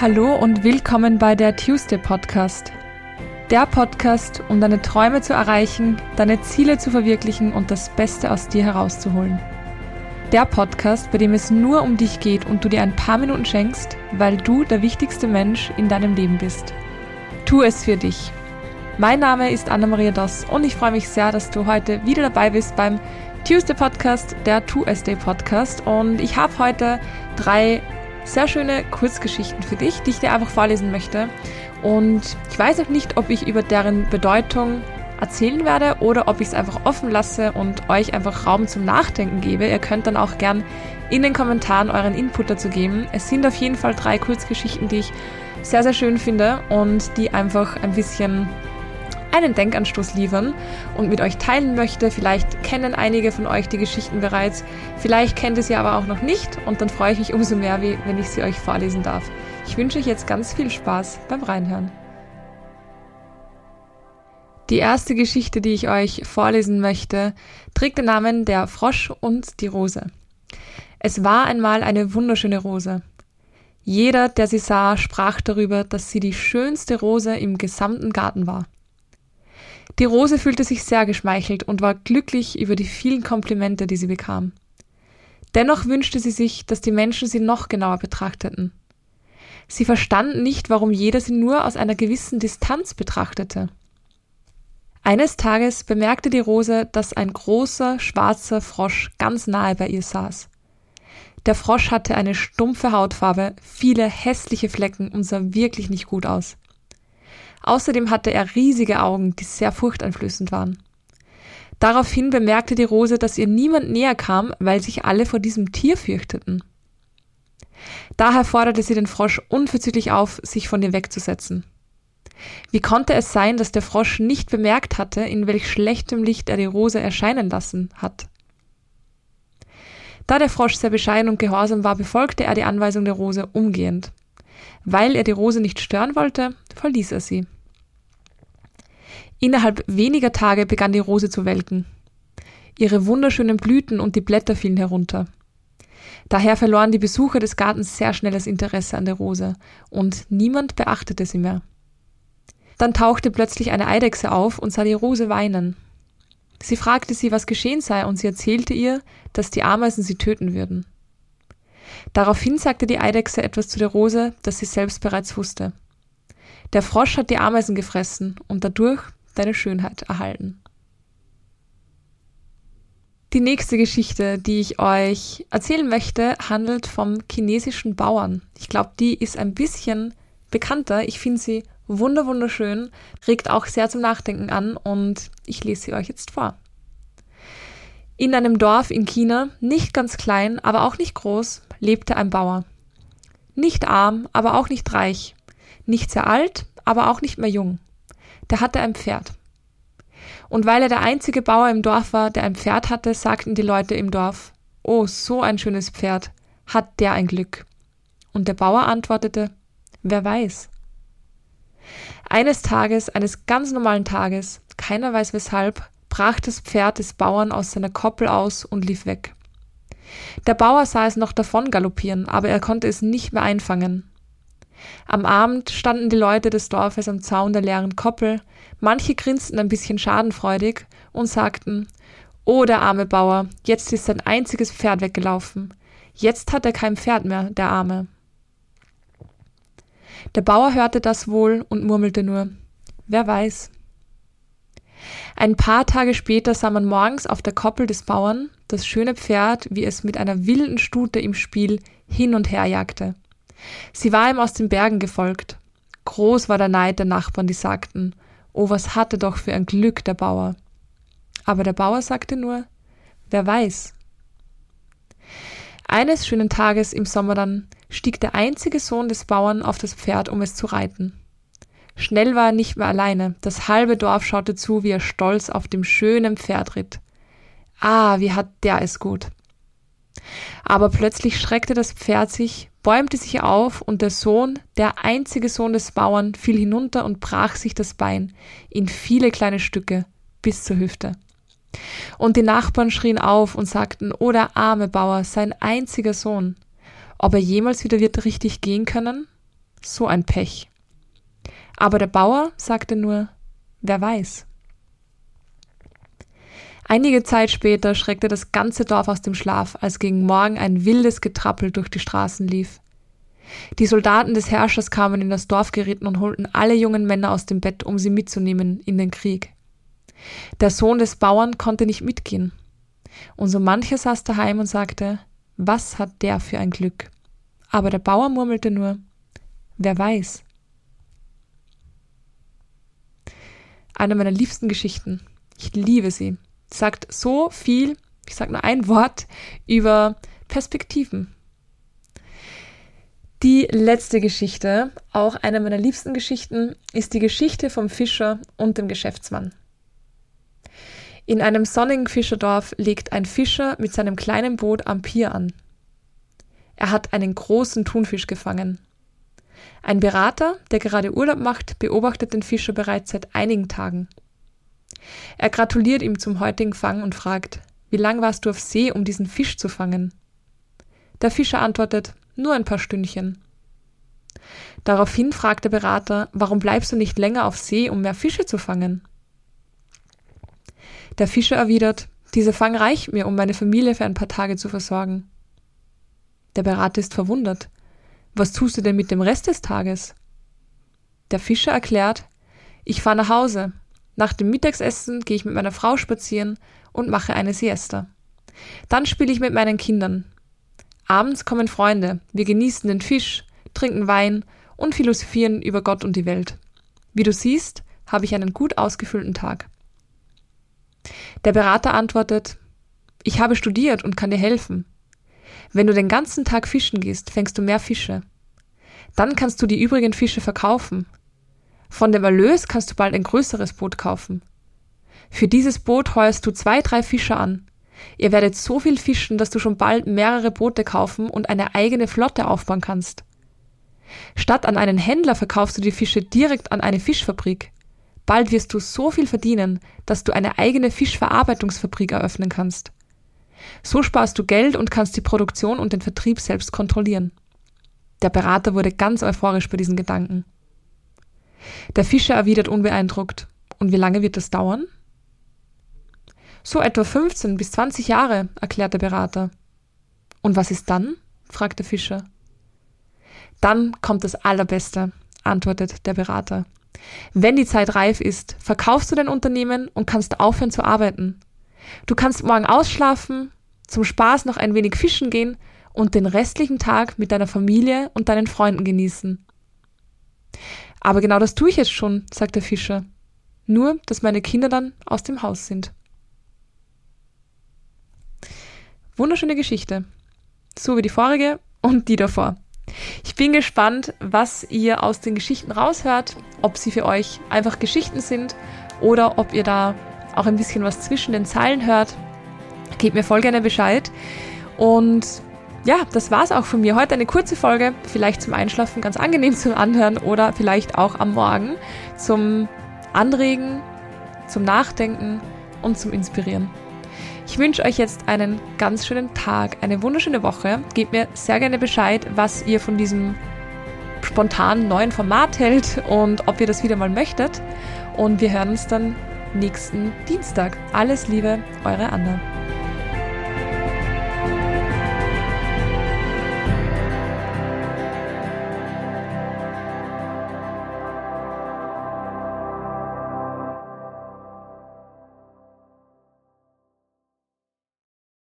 Hallo und willkommen bei der Tuesday Podcast. Der Podcast, um deine Träume zu erreichen, deine Ziele zu verwirklichen und das Beste aus dir herauszuholen. Der Podcast, bei dem es nur um dich geht und du dir ein paar Minuten schenkst, weil du der wichtigste Mensch in deinem Leben bist. Tu es für dich. Mein Name ist Anna-Maria Doss und ich freue mich sehr, dass du heute wieder dabei bist beim Tuesday Podcast, der 2 Podcast. Und ich habe heute drei sehr schöne Kurzgeschichten für dich, die ich dir einfach vorlesen möchte. Und ich weiß auch nicht, ob ich über deren Bedeutung erzählen werde oder ob ich es einfach offen lasse und euch einfach Raum zum Nachdenken gebe. Ihr könnt dann auch gern in den Kommentaren euren Input dazu geben. Es sind auf jeden Fall drei Kurzgeschichten, die ich sehr, sehr schön finde und die einfach ein bisschen einen Denkanstoß liefern und mit euch teilen möchte. Vielleicht kennen einige von euch die Geschichten bereits, vielleicht kennt ihr sie aber auch noch nicht und dann freue ich mich umso mehr, wenn ich sie euch vorlesen darf. Ich wünsche euch jetzt ganz viel Spaß beim Reinhören. Die erste Geschichte, die ich euch vorlesen möchte, trägt den Namen Der Frosch und die Rose. Es war einmal eine wunderschöne Rose. Jeder, der sie sah, sprach darüber, dass sie die schönste Rose im gesamten Garten war. Die Rose fühlte sich sehr geschmeichelt und war glücklich über die vielen Komplimente, die sie bekam. Dennoch wünschte sie sich, dass die Menschen sie noch genauer betrachteten. Sie verstand nicht, warum jeder sie nur aus einer gewissen Distanz betrachtete. Eines Tages bemerkte die Rose, dass ein großer, schwarzer Frosch ganz nahe bei ihr saß. Der Frosch hatte eine stumpfe Hautfarbe, viele hässliche Flecken und sah wirklich nicht gut aus. Außerdem hatte er riesige Augen, die sehr furchteinflößend waren. Daraufhin bemerkte die Rose, dass ihr niemand näher kam, weil sich alle vor diesem Tier fürchteten. Daher forderte sie den Frosch unverzüglich auf, sich von ihr wegzusetzen. Wie konnte es sein, dass der Frosch nicht bemerkt hatte, in welch schlechtem Licht er die Rose erscheinen lassen hat? Da der Frosch sehr bescheiden und gehorsam war, befolgte er die Anweisung der Rose umgehend. Weil er die Rose nicht stören wollte, verließ er sie. Innerhalb weniger Tage begann die Rose zu welken. Ihre wunderschönen Blüten und die Blätter fielen herunter. Daher verloren die Besucher des Gartens sehr schnell das Interesse an der Rose, und niemand beachtete sie mehr. Dann tauchte plötzlich eine Eidechse auf und sah die Rose weinen. Sie fragte sie, was geschehen sei, und sie erzählte ihr, dass die Ameisen sie töten würden. Daraufhin sagte die Eidechse etwas zu der Rose, das sie selbst bereits wusste. Der Frosch hat die Ameisen gefressen und dadurch deine Schönheit erhalten. Die nächste Geschichte, die ich euch erzählen möchte, handelt vom chinesischen Bauern. Ich glaube, die ist ein bisschen bekannter. Ich finde sie wunder wunderschön, regt auch sehr zum Nachdenken an und ich lese sie euch jetzt vor. In einem Dorf in China, nicht ganz klein, aber auch nicht groß, lebte ein Bauer. Nicht arm, aber auch nicht reich. Nicht sehr alt, aber auch nicht mehr jung. Der hatte ein Pferd. Und weil er der einzige Bauer im Dorf war, der ein Pferd hatte, sagten die Leute im Dorf, Oh, so ein schönes Pferd, hat der ein Glück. Und der Bauer antwortete, Wer weiß. Eines Tages, eines ganz normalen Tages, keiner weiß weshalb, brach das Pferd des Bauern aus seiner Koppel aus und lief weg. Der Bauer sah es noch davon galoppieren, aber er konnte es nicht mehr einfangen. Am Abend standen die Leute des Dorfes am Zaun der leeren Koppel, manche grinsten ein bisschen schadenfreudig und sagten Oh, der arme Bauer, jetzt ist sein einziges Pferd weggelaufen. Jetzt hat er kein Pferd mehr, der Arme. Der Bauer hörte das wohl und murmelte nur Wer weiß. Ein paar Tage später sah man morgens auf der Koppel des Bauern das schöne Pferd, wie es mit einer wilden Stute im Spiel hin und her jagte. Sie war ihm aus den Bergen gefolgt. Groß war der Neid der Nachbarn, die sagten, oh, was hatte doch für ein Glück der Bauer. Aber der Bauer sagte nur, wer weiß. Eines schönen Tages im Sommer dann stieg der einzige Sohn des Bauern auf das Pferd, um es zu reiten. Schnell war er nicht mehr alleine. Das halbe Dorf schaute zu, wie er stolz auf dem schönen Pferd ritt. Ah, wie hat der es gut. Aber plötzlich schreckte das Pferd sich, bäumte sich auf, und der Sohn, der einzige Sohn des Bauern, fiel hinunter und brach sich das Bein in viele kleine Stücke bis zur Hüfte. Und die Nachbarn schrien auf und sagten, oh der arme Bauer, sein einziger Sohn, ob er jemals wieder wird richtig gehen können? So ein Pech. Aber der Bauer sagte nur, wer weiß. Einige Zeit später schreckte das ganze Dorf aus dem Schlaf, als gegen Morgen ein wildes Getrappel durch die Straßen lief. Die Soldaten des Herrschers kamen in das Dorf geritten und holten alle jungen Männer aus dem Bett, um sie mitzunehmen in den Krieg. Der Sohn des Bauern konnte nicht mitgehen. Und so mancher saß daheim und sagte, was hat der für ein Glück? Aber der Bauer murmelte nur, wer weiß. Eine meiner liebsten Geschichten. Ich liebe sie sagt so viel, ich sage nur ein Wort, über Perspektiven. Die letzte Geschichte, auch eine meiner liebsten Geschichten, ist die Geschichte vom Fischer und dem Geschäftsmann. In einem sonnigen Fischerdorf legt ein Fischer mit seinem kleinen Boot am Pier an. Er hat einen großen Thunfisch gefangen. Ein Berater, der gerade Urlaub macht, beobachtet den Fischer bereits seit einigen Tagen. Er gratuliert ihm zum heutigen Fang und fragt, wie lang warst du auf See, um diesen Fisch zu fangen? Der Fischer antwortet, nur ein paar Stündchen. Daraufhin fragt der Berater, warum bleibst du nicht länger auf See, um mehr Fische zu fangen? Der Fischer erwidert, dieser Fang reicht mir, um meine Familie für ein paar Tage zu versorgen. Der Berater ist verwundert. Was tust du denn mit dem Rest des Tages? Der Fischer erklärt, ich fahre nach Hause, nach dem Mittagsessen gehe ich mit meiner Frau spazieren und mache eine Siesta. Dann spiele ich mit meinen Kindern. Abends kommen Freunde, wir genießen den Fisch, trinken Wein und philosophieren über Gott und die Welt. Wie du siehst, habe ich einen gut ausgefüllten Tag. Der Berater antwortet, ich habe studiert und kann dir helfen. Wenn du den ganzen Tag fischen gehst, fängst du mehr Fische. Dann kannst du die übrigen Fische verkaufen, von dem Erlös kannst du bald ein größeres Boot kaufen. Für dieses Boot heuerst du zwei, drei Fischer an. Ihr werdet so viel fischen, dass du schon bald mehrere Boote kaufen und eine eigene Flotte aufbauen kannst. Statt an einen Händler verkaufst du die Fische direkt an eine Fischfabrik. Bald wirst du so viel verdienen, dass du eine eigene Fischverarbeitungsfabrik eröffnen kannst. So sparst du Geld und kannst die Produktion und den Vertrieb selbst kontrollieren. Der Berater wurde ganz euphorisch bei diesen Gedanken. Der Fischer erwidert unbeeindruckt. Und wie lange wird das dauern? So etwa 15 bis 20 Jahre, erklärt der Berater. Und was ist dann? fragt der Fischer. Dann kommt das Allerbeste, antwortet der Berater. Wenn die Zeit reif ist, verkaufst du dein Unternehmen und kannst aufhören zu arbeiten. Du kannst morgen ausschlafen, zum Spaß noch ein wenig fischen gehen und den restlichen Tag mit deiner Familie und deinen Freunden genießen. Aber genau das tue ich jetzt schon, sagt der Fischer. Nur, dass meine Kinder dann aus dem Haus sind. Wunderschöne Geschichte. So wie die vorige und die davor. Ich bin gespannt, was ihr aus den Geschichten raushört, ob sie für euch einfach Geschichten sind oder ob ihr da auch ein bisschen was zwischen den Zeilen hört. Gebt mir voll gerne Bescheid. Und ja, das war's auch von mir. Heute eine kurze Folge, vielleicht zum Einschlafen ganz angenehm zum Anhören oder vielleicht auch am Morgen zum Anregen, zum Nachdenken und zum Inspirieren. Ich wünsche euch jetzt einen ganz schönen Tag, eine wunderschöne Woche. Gebt mir sehr gerne Bescheid, was ihr von diesem spontanen neuen Format hält und ob ihr das wieder mal möchtet. Und wir hören uns dann nächsten Dienstag. Alles Liebe, eure Anna.